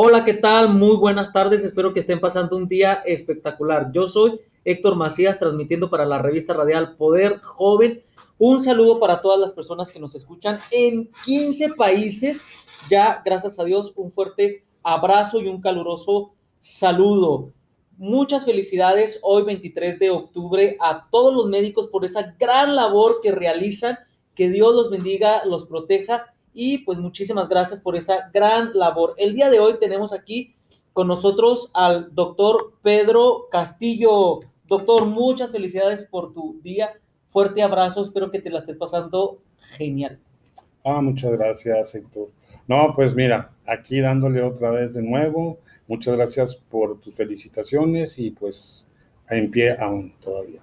Hola, ¿qué tal? Muy buenas tardes. Espero que estén pasando un día espectacular. Yo soy Héctor Macías, transmitiendo para la revista radial Poder Joven. Un saludo para todas las personas que nos escuchan en 15 países. Ya, gracias a Dios, un fuerte abrazo y un caluroso saludo. Muchas felicidades hoy 23 de octubre a todos los médicos por esa gran labor que realizan. Que Dios los bendiga, los proteja y pues muchísimas gracias por esa gran labor. El día de hoy tenemos aquí con nosotros al doctor Pedro Castillo. Doctor, muchas felicidades por tu día. Fuerte abrazo, espero que te la estés pasando genial. Ah, muchas gracias, Héctor. No, pues mira, aquí dándole otra vez de nuevo. Muchas gracias por tus felicitaciones y pues en pie aún todavía.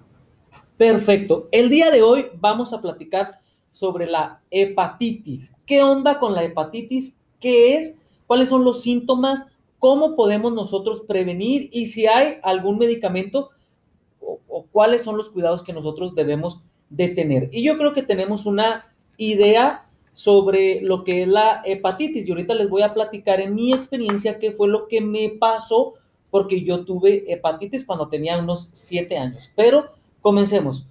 Perfecto. El día de hoy vamos a platicar sobre la hepatitis. ¿Qué onda con la hepatitis? ¿Qué es? ¿Cuáles son los síntomas? ¿Cómo podemos nosotros prevenir? Y si hay algún medicamento o, cuáles son los cuidados que nosotros debemos de tener. Y yo creo que tenemos una idea sobre lo que es la hepatitis. Y ahorita les voy a platicar en mi experiencia qué fue lo que me pasó porque yo tuve hepatitis cuando tenía unos siete años. Pero comencemos.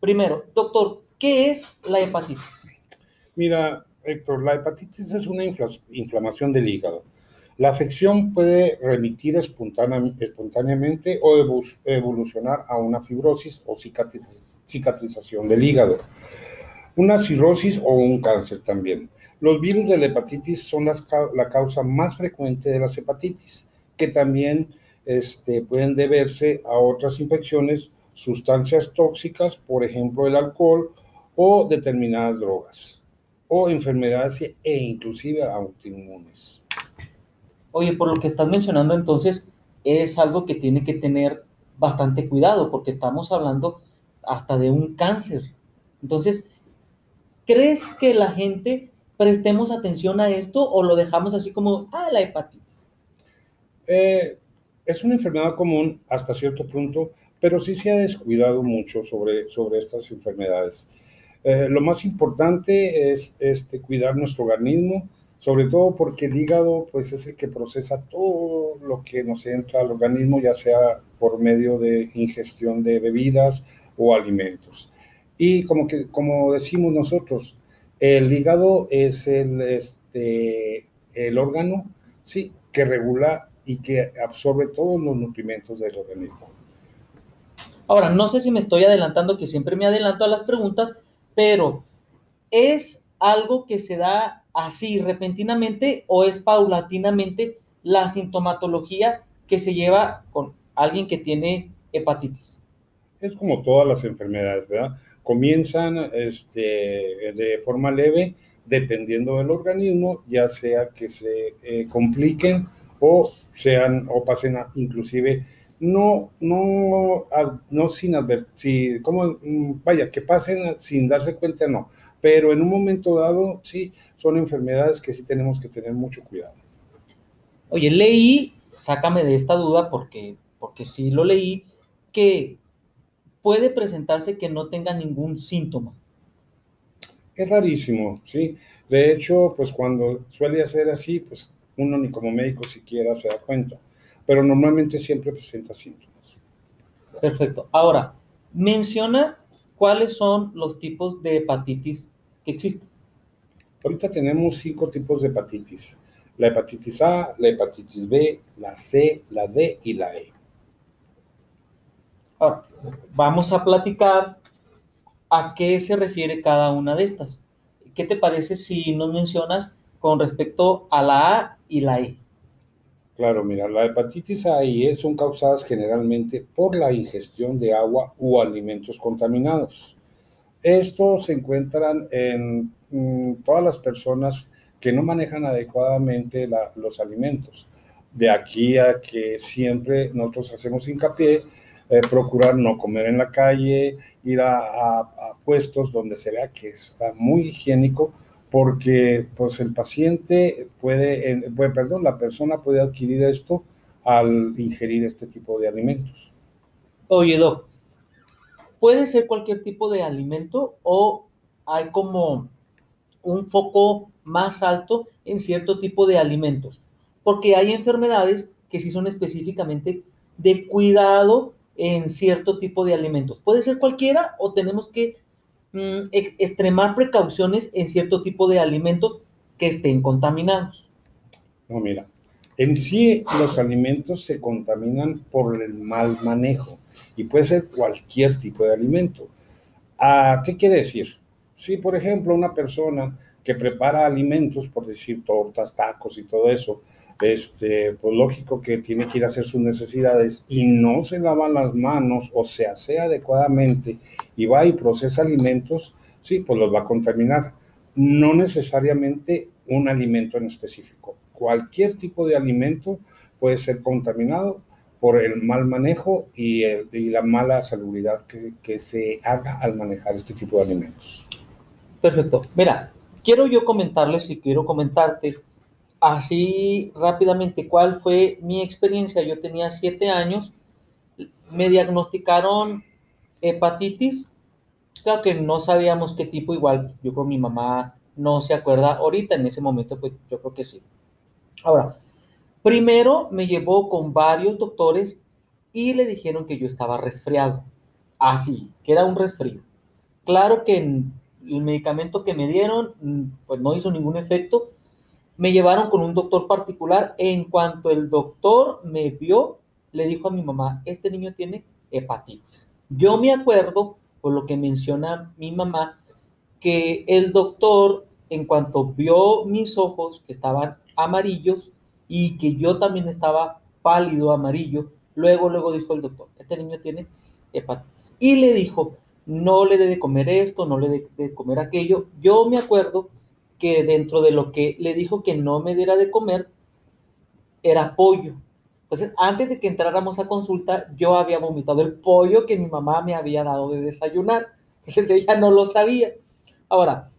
Primero, doctor, ¿Qué es la hepatitis? Mira, Héctor, la hepatitis es una inflamación del hígado. La afección puede remitir espontáneamente o evolucionar a una fibrosis o cicatrización del hígado, una cirrosis o un cáncer también. Los virus de la hepatitis son la causa más frecuente de las hepatitis, que también este, pueden deberse a otras infecciones, sustancias tóxicas, por ejemplo el alcohol, o determinadas drogas o enfermedades e inclusive autoinmunes. Oye, por lo que estás mencionando entonces, es algo que tiene que tener bastante cuidado porque estamos hablando hasta de un cáncer. Entonces, ¿crees que la gente prestemos atención a esto o lo dejamos así como, ah, la hepatitis? Eh, es una enfermedad común hasta cierto punto, pero sí se ha descuidado mucho sobre, sobre estas enfermedades. Eh, lo más importante es este, cuidar nuestro organismo, sobre todo porque el hígado pues, es el que procesa todo lo que nos entra al organismo, ya sea por medio de ingestión de bebidas o alimentos. Y como, que, como decimos nosotros, el hígado es el, este, el órgano sí, que regula y que absorbe todos los nutrimentos del organismo. Ahora, no sé si me estoy adelantando, que siempre me adelanto a las preguntas, pero ¿es algo que se da así repentinamente o es paulatinamente la sintomatología que se lleva con alguien que tiene hepatitis? Es como todas las enfermedades, ¿verdad? Comienzan este, de forma leve dependiendo del organismo, ya sea que se eh, compliquen o sean o pasen a, inclusive no, no, no sin advertir, como, mm, vaya, que pasen sin darse cuenta, no, pero en un momento dado, sí, son enfermedades que sí tenemos que tener mucho cuidado. Oye, leí, sácame de esta duda porque, porque sí lo leí, que puede presentarse que no tenga ningún síntoma. Es rarísimo, sí. De hecho, pues cuando suele ser así, pues uno ni como médico siquiera se da cuenta pero normalmente siempre presenta síntomas. Perfecto. Ahora, menciona cuáles son los tipos de hepatitis que existen. Ahorita tenemos cinco tipos de hepatitis. La hepatitis A, la hepatitis B, la C, la D y la E. Ahora, vamos a platicar a qué se refiere cada una de estas. ¿Qué te parece si nos mencionas con respecto a la A y la E? Claro, mira, la hepatitis A y E son causadas generalmente por la ingestión de agua u alimentos contaminados. Estos se encuentran en mm, todas las personas que no manejan adecuadamente los alimentos. De aquí a que siempre nosotros hacemos hincapié, eh, procurar no comer en la calle, ir a puestos donde se vea que está muy higiénico, porque pues el paciente puede, perdón, la persona puede adquirir esto al ingerir este tipo de alimentos. Oye, Doc, ¿puede ser cualquier tipo de alimento o hay como un foco más alto en cierto tipo de alimentos? porque hay enfermedades que sí son específicamente de cuidado en cierto tipo de alimentos. Puede ser cualquiera o tenemos que mm, extremar precauciones en cierto tipo de alimentos que estén contaminados. No, mira, en sí los alimentos se contaminan por el mal manejo y puede ser cualquier tipo de alimento. ¿A ¿Qué quiere decir? Si, por ejemplo, una persona que prepara alimentos, por decir tortas, tacos y todo eso, este, pues lógico que tiene que ir a hacer sus necesidades y no se lava las manos o se hace adecuadamente y va y procesa alimentos, sí, pues los va a contaminar. No necesariamente un alimento en específico. Cualquier tipo de alimento puede ser contaminado por el mal manejo y, la mala salubridad que, que se haga al manejar este tipo de alimentos. Perfecto. Mira, quiero yo comentarles y quiero comentarte así rápidamente cuál fue mi experiencia. Yo tenía siete años, me diagnosticaron hepatitis. Claro que no sabíamos qué tipo, igual yo con mi mamá no se acuerda ahorita, en ese momento pues yo creo que sí. Ahora, primero me llevó con varios doctores y le dijeron que yo estaba resfriado. Así, que era un resfrío. Claro que el medicamento que me dieron mm, pues no hizo ningún efecto me llevaron con un doctor particular. En cuanto el doctor me vio, le dijo a mi mamá, este niño tiene hepatitis. Yo me acuerdo, por lo que menciona mi mamá, que el doctor, en cuanto vio mis ojos que estaban amarillos y que yo también estaba pálido, amarillo, luego, luego dijo el doctor, este niño tiene hepatitis. Y le dijo, no le debe comer esto, no le debe de comer aquello. Yo me acuerdo que dentro de lo que le dijo que no me diera de comer era pollo. Entonces, antes de que entráramos a consulta, yo había vomitado el pollo que mi mamá me había dado de desayunar. Entonces ella no lo sabía. Ahora,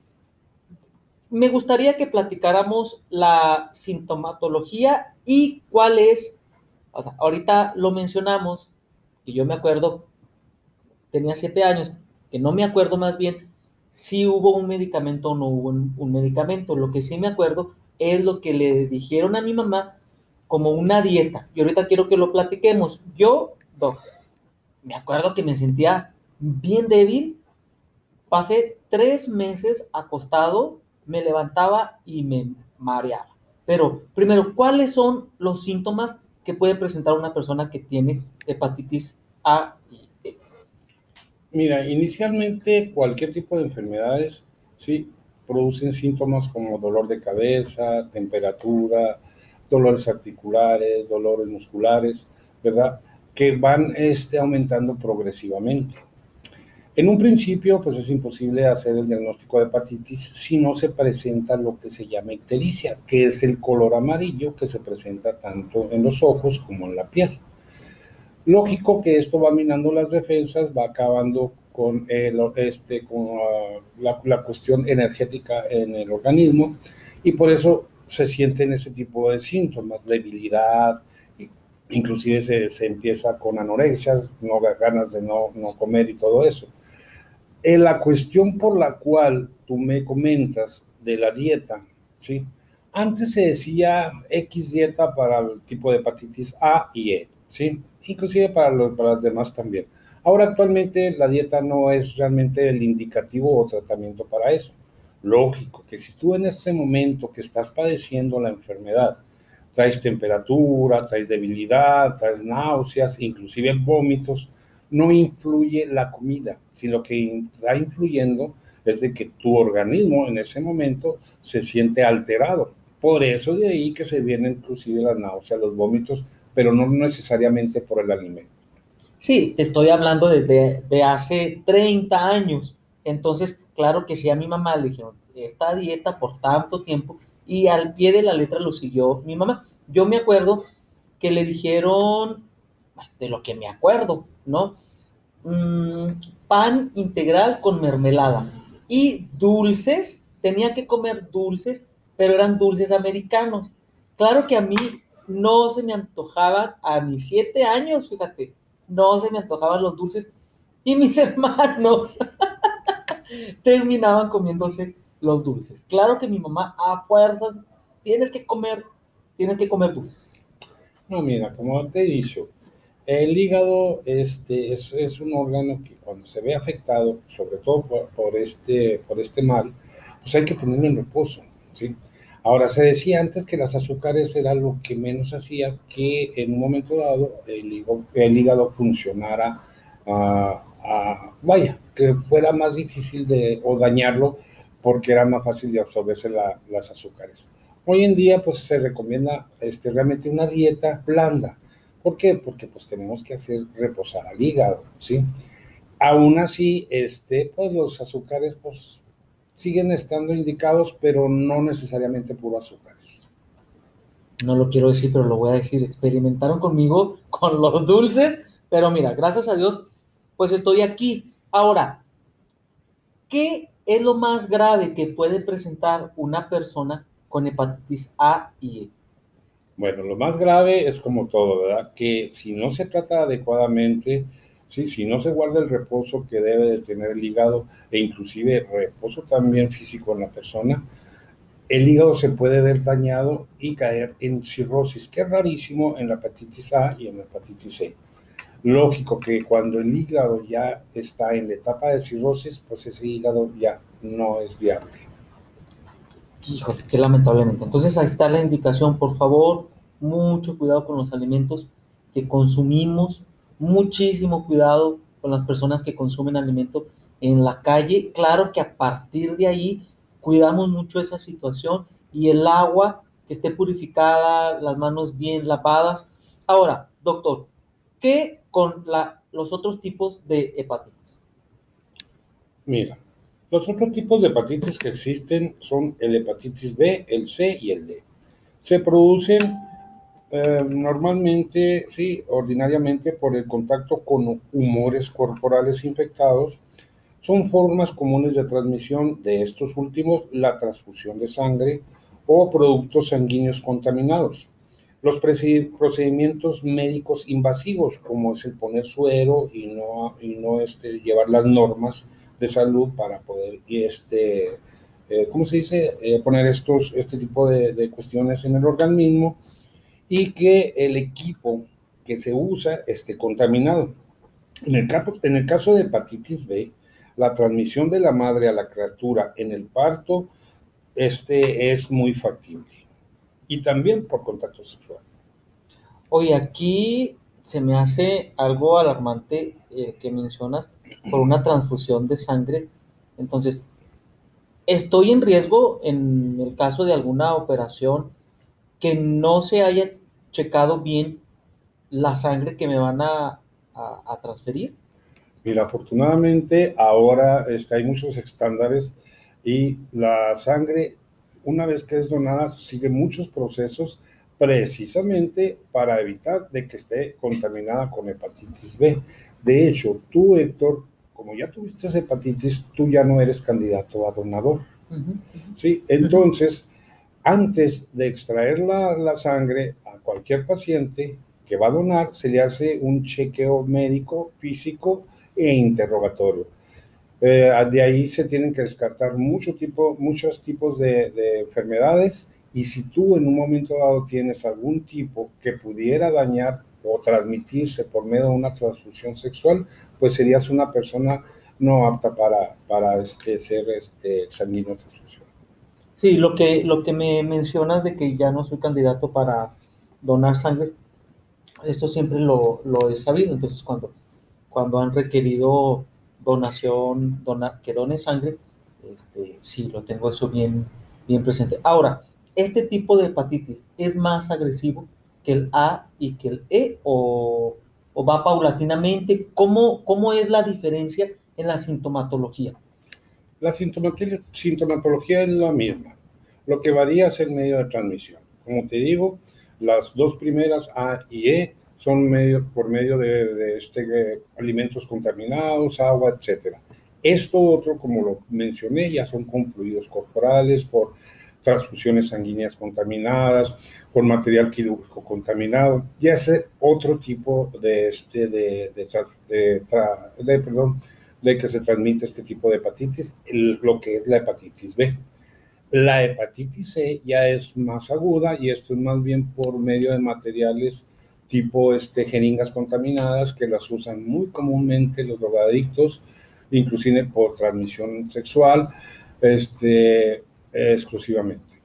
me gustaría que platicáramos la sintomatología y cuál es, o sea, ahorita lo mencionamos, que yo me acuerdo, tenía siete años, que no me acuerdo más bien si hubo un medicamento o no hubo un, medicamento. Lo que sí me acuerdo es lo que le dijeron a mi mamá como una dieta. Y ahorita quiero que lo platiquemos. Yo, me acuerdo que me sentía bien débil. Pasé tres meses acostado, me levantaba y me mareaba. Pero primero, ¿cuáles son los síntomas que puede presentar una persona que tiene hepatitis A Mira, inicialmente cualquier tipo de enfermedades, sí, producen síntomas como dolor de cabeza, temperatura, dolores articulares, dolores musculares, ¿verdad? Que van este, aumentando progresivamente. En un principio, pues es imposible hacer el diagnóstico de hepatitis si no se presenta lo que se llama ictericia, que es el color amarillo que se presenta tanto en los ojos como en la piel. Lógico que esto va minando las defensas, va acabando con, este, con ah, la, la, cuestión energética en el organismo y por eso se sienten ese tipo de síntomas, debilidad, inclusive se, se empieza con anorexia, no ganas de no, no comer y todo eso. La cuestión por la cual tú me comentas de la dieta, ¿sí? Antes se decía X dieta para el tipo de hepatitis A y E, ¿sí? Inclusive para, los, para las demás también. Ahora actualmente la dieta no es realmente el indicativo o tratamiento para eso. Lógico que si tú en ese momento que estás padeciendo la enfermedad traes temperatura, traes debilidad, traes náuseas, inclusive vómitos, no influye la comida, sino lo que está influyendo es de que tu organismo en ese momento se siente alterado. Por eso de ahí que se vienen inclusive las náuseas, los vómitos, pero no necesariamente por el alimento. Sí, te estoy hablando desde de hace 30 años. Entonces, claro que sí, a mi mamá le dijeron, esta dieta por tanto tiempo, y al pie de la letra lo siguió mi mamá. Yo me acuerdo que le dijeron, de lo que me acuerdo, ¿no? Mm, pan integral con mermelada y dulces, tenía que comer dulces, pero eran dulces americanos. Claro que a mí no se me antojaban a mis siete años, fíjate, no se me antojaban los dulces y mis hermanos terminaban comiéndose los dulces. Claro que mi mamá a fuerzas tienes que comer tienes que comer dulces? No, mira, como te he dicho, el hígado este, es, un órgano que cuando se ve afectado, sobre todo por, por, este, por este mal, pues hay que tenerlo en reposo, ¿sí? Ahora, se decía antes que las azúcares era lo que menos hacía que en un momento dado el hígado, funcionara, vaya, que fuera más difícil de, o dañarlo porque era más fácil de absorberse la, las azúcares. Hoy en día, pues se recomienda este, realmente una dieta blanda. ¿Por qué? Porque pues tenemos que hacer reposar al hígado, ¿sí? Aún así, este, pues los azúcares, pues siguen estando indicados, pero no necesariamente puro azúcares. No lo quiero decir, pero lo voy a decir. Experimentaron conmigo con los dulces, pero mira, gracias a Dios, pues estoy aquí. Ahora, ¿qué es lo más grave que puede presentar una persona con hepatitis A y E? Bueno, lo más grave es como todo, ¿verdad? Que si no se trata adecuadamente, ¿sí? si no se guarda el reposo que debe de tener el hígado e inclusive reposo también físico en la persona, el hígado se puede ver dañado y caer en cirrosis, que es rarísimo en la hepatitis A y en la hepatitis C. Lógico que cuando el hígado ya está en la etapa de cirrosis, pues ese hígado ya no es viable. Híjole, qué lamentablemente. Entonces ahí está la indicación, por favor, mucho cuidado con los alimentos que consumimos, muchísimo cuidado con las personas que consumen alimento en la calle. Claro que a partir de ahí cuidamos mucho esa situación y el agua que esté purificada, las manos bien lavadas. Ahora, doctor, ¿qué con los otros tipos de hepatitis? Mira, los otros tipos de hepatitis que existen son el hepatitis B, el C y el D. Se producen eh, normalmente, sí, ordinariamente por el contacto con humores corporales infectados. Son formas comunes de transmisión de estos últimos, la transfusión de sangre o productos sanguíneos contaminados los procedimientos médicos invasivos, como es el poner suero y no, y no este, llevar las normas de salud para poder, este, eh, ¿cómo se dice?, eh, poner estos, este tipo de, de, cuestiones en el organismo y que el equipo que se usa esté contaminado. En el, caso, en el caso de hepatitis B, la transmisión de la madre a la criatura en el parto este, es muy factible y también por contacto sexual. Oye, aquí se me hace algo alarmante eh, que mencionas por una transfusión de sangre. Entonces, estoy en riesgo en el caso de alguna operación que no se haya checado bien la sangre que me van a, a, a transferir. Mira, afortunadamente ahora está, hay muchos estándares y la sangre una vez que es donada, sigue muchos procesos precisamente para evitar de que esté contaminada con hepatitis B. De hecho, tú, Héctor, como ya tuviste hepatitis, tú ya no eres candidato a donador. Uh -huh. ¿sí? Entonces, antes de extraer la, sangre a cualquier paciente que va a donar, se le hace un chequeo médico, físico e interrogatorio eh, de ahí se tienen que descartar mucho tipo, muchos tipos de, de, enfermedades y si tú en un momento dado tienes algún tipo que pudiera dañar o transmitirse por medio de una transfusión sexual, pues serías una persona no apta para, para este, ser este, sanguíneo transfusión. Sí, lo que, lo que me mencionas de que ya no soy candidato para donar sangre, esto siempre lo, lo he sabido. Entonces, cuando, cuando han requerido donación, dona, que done sangre, este, sí, lo tengo eso bien, bien presente. Ahora, ¿este tipo de hepatitis es más agresivo que el A y que el E o, o va paulatinamente? ¿Cómo, ¿Cómo es la diferencia en la sintomatología? La sintomatología es la misma. Lo que varía es el medio de transmisión. Como te digo, las dos primeras A y E son medio, por medio de, de este, eh, alimentos contaminados, agua, etc. Esto otro, como lo mencioné, ya son con fluidos corporales, por transfusiones sanguíneas contaminadas, por material quirúrgico contaminado, ya es otro tipo de, este, de, de, de que se transmite este tipo de hepatitis, lo que es la hepatitis B. La hepatitis C ya es más aguda y esto es más bien por medio de materiales tipo este, jeringas contaminadas que las usan muy comúnmente los drogadictos, inclusive por transmisión sexual, este, exclusivamente.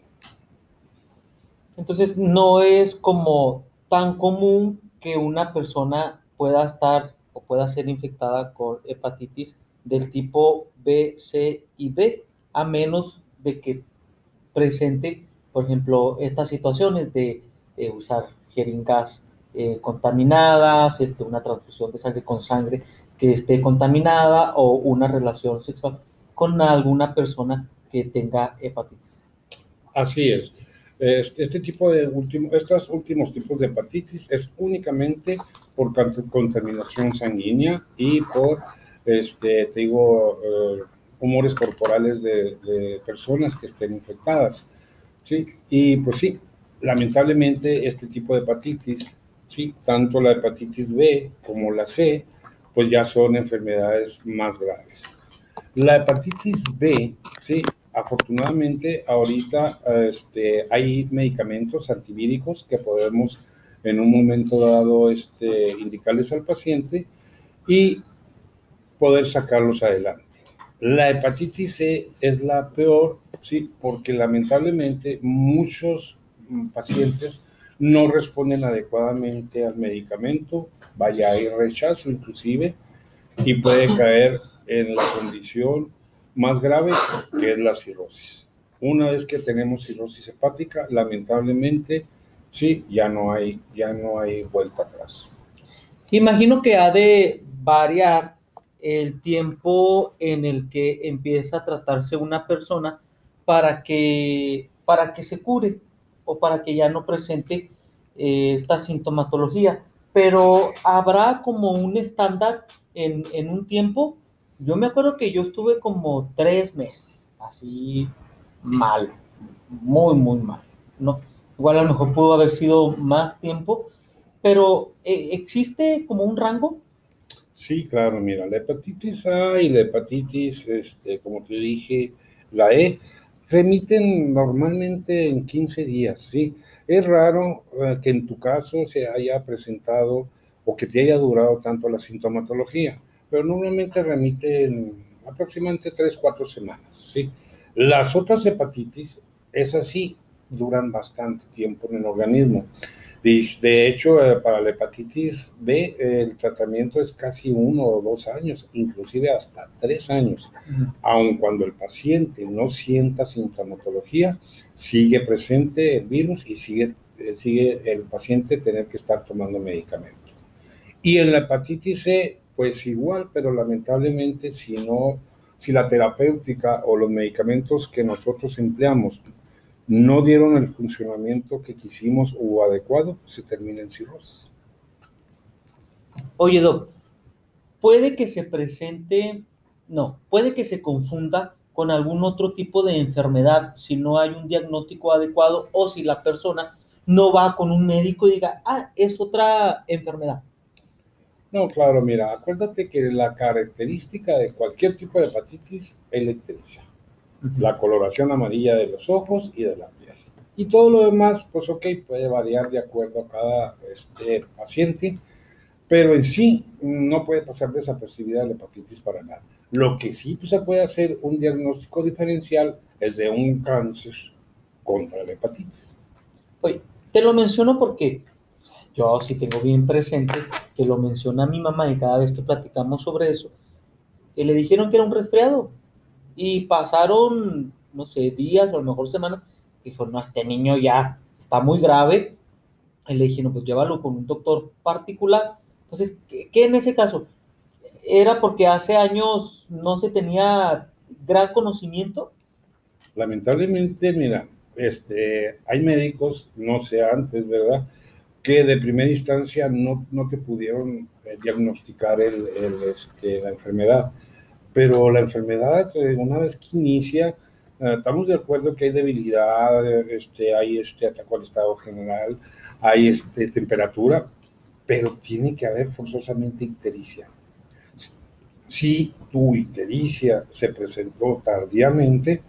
Entonces no es como tan común que una persona pueda estar o pueda ser infectada con hepatitis del tipo B, C y D, a menos de que presente, por ejemplo, estas situaciones de usar jeringas eh, contaminadas, este, una transfusión de sangre con sangre que esté contaminada o una relación sexual con alguna persona que tenga hepatitis. Así es. Este tipo de último, estos últimos tipos de hepatitis es únicamente por contaminación sanguínea y por, este, te digo, eh, humores corporales de, personas que estén infectadas. ¿sí? Y pues sí, lamentablemente este tipo de hepatitis, ¿sí? tanto la hepatitis B como la C, pues ya son enfermedades más graves. La hepatitis B, sí, afortunadamente ahorita este, hay medicamentos antivíricos que podemos en un momento dado este, indicarles al paciente y poder sacarlos adelante. La hepatitis C es la peor, sí, porque lamentablemente muchos pacientes no responden adecuadamente al medicamento, vaya hay rechazo inclusive, y puede caer en la condición más grave que es la cirrosis. Una vez que tenemos cirrosis hepática, lamentablemente, sí, ya no hay, ya no hay vuelta atrás. Imagino que ha de variar el tiempo en el que empieza a tratarse una persona para que, para que se cure o para que ya no presente eh, esta sintomatología. Pero habrá como un estándar en, en un tiempo yo me acuerdo que yo estuve como tres meses, así mal, muy, muy mal. ¿no? Igual a lo mejor pudo haber sido más tiempo, pero eh, ¿existe como un rango? Sí, claro, mira, la hepatitis A y la hepatitis, este, como te dije, la E, remiten normalmente en 15 días, ¿sí? Es raro eh, que en tu caso se haya presentado o que te haya durado tanto la sintomatología pero normalmente remiten aproximadamente 3, 4 semanas, ¿sí? Las otras hepatitis, esas sí duran bastante tiempo en el organismo. De hecho, eh, para la hepatitis B, el tratamiento es casi uno o dos años, inclusive hasta tres años. Aun cuando el paciente no sienta sintomatología, sigue presente el virus y sigue, eh, sigue el paciente tener que estar tomando medicamento. Y en la hepatitis C, pues igual, pero lamentablemente si no, si la terapéutica o los medicamentos que nosotros empleamos no dieron el funcionamiento que quisimos o adecuado, se termina en cirrosis. Oye, Doc, puede que se presente, no, puede que se confunda con algún otro tipo de enfermedad si no hay un diagnóstico adecuado o si la persona no va con un médico y diga, ah, es otra enfermedad. No, claro, mira, acuérdate que la característica de cualquier tipo de hepatitis es la ictericia. La coloración amarilla de los ojos y de la piel. Y todo lo demás, pues ok, puede variar de acuerdo a cada este, paciente, pero en sí no puede pasar desapercibida la hepatitis para nada. Lo que sí pues, se puede hacer un diagnóstico diferencial es de un cáncer contra la hepatitis. Oye, te lo menciono porque yo sí tengo bien presente que lo menciona mi mamá y cada vez que platicamos sobre eso, que le dijeron que era un resfriado y pasaron, no sé, días o a lo mejor semanas, dijo, no, este niño ya está muy grave, y le dijeron, pues llévalo con un doctor particular. Entonces, ¿qué, en ese caso? ¿Era porque hace años no se tenía gran conocimiento? Lamentablemente, mira, este, hay médicos, no sé antes, ¿verdad? Que de primera instancia no, no te pudieron eh, diagnosticar este, la enfermedad. Pero la enfermedad, eh, una vez que inicia, eh, estamos de acuerdo que hay debilidad, este, hay este ataque al estado general, hay este, temperatura, pero tiene que haber forzosamente ictericia. Si tu ictericia se presentó tardíamente,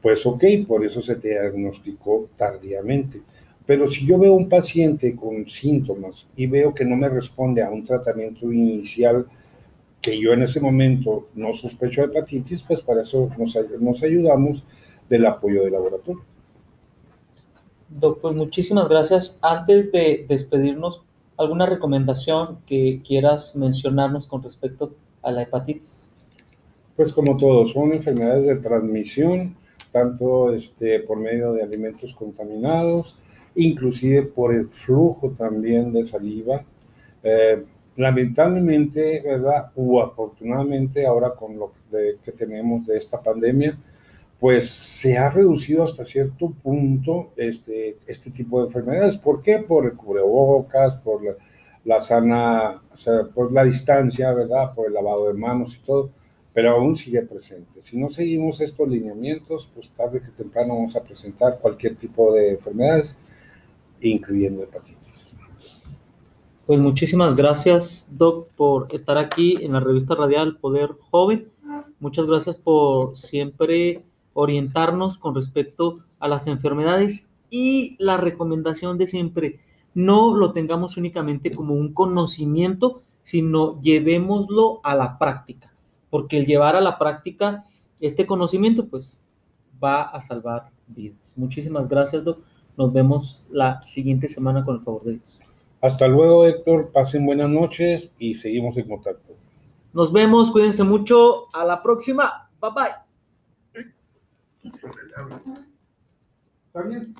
pues ok, por eso se te diagnosticó tardíamente. Pero si yo veo un paciente con síntomas y veo que no me responde a un tratamiento inicial que yo en ese momento no sospecho de hepatitis, pues para eso nos, nos ayudamos del apoyo del laboratorio. Doctor, muchísimas gracias. Antes de despedirnos, ¿alguna recomendación que quieras mencionarnos con respecto a la hepatitis? Pues como todos, son enfermedades de transmisión, tanto este, por medio de alimentos contaminados, inclusive por el flujo también de saliva. Eh, lamentablemente, ¿verdad? O afortunadamente ahora con lo que tenemos de esta pandemia, pues se ha reducido hasta cierto punto este, este tipo de enfermedades. ¿Por qué? Por el cubrebocas, por la, sana, o sea, por la distancia, ¿verdad? Por el lavado de manos y todo, pero aún sigue presente. Si no seguimos estos lineamientos, pues tarde que temprano vamos a presentar cualquier tipo de enfermedades, incluyendo hepatitis. Pues muchísimas gracias, Doc, por estar aquí en la revista radial Poder Joven. Muchas gracias por siempre orientarnos con respecto a las enfermedades y la recomendación de siempre, no lo tengamos únicamente como un conocimiento, sino llevémoslo a la práctica, porque el llevar a la práctica este conocimiento, pues va a salvar vidas. Muchísimas gracias, Doc. Nos vemos la siguiente semana con el favor de Dios. Hasta luego, Héctor. Pasen buenas noches y seguimos en contacto. Nos vemos, cuídense mucho. A la próxima. Bye bye. ¿Está bien?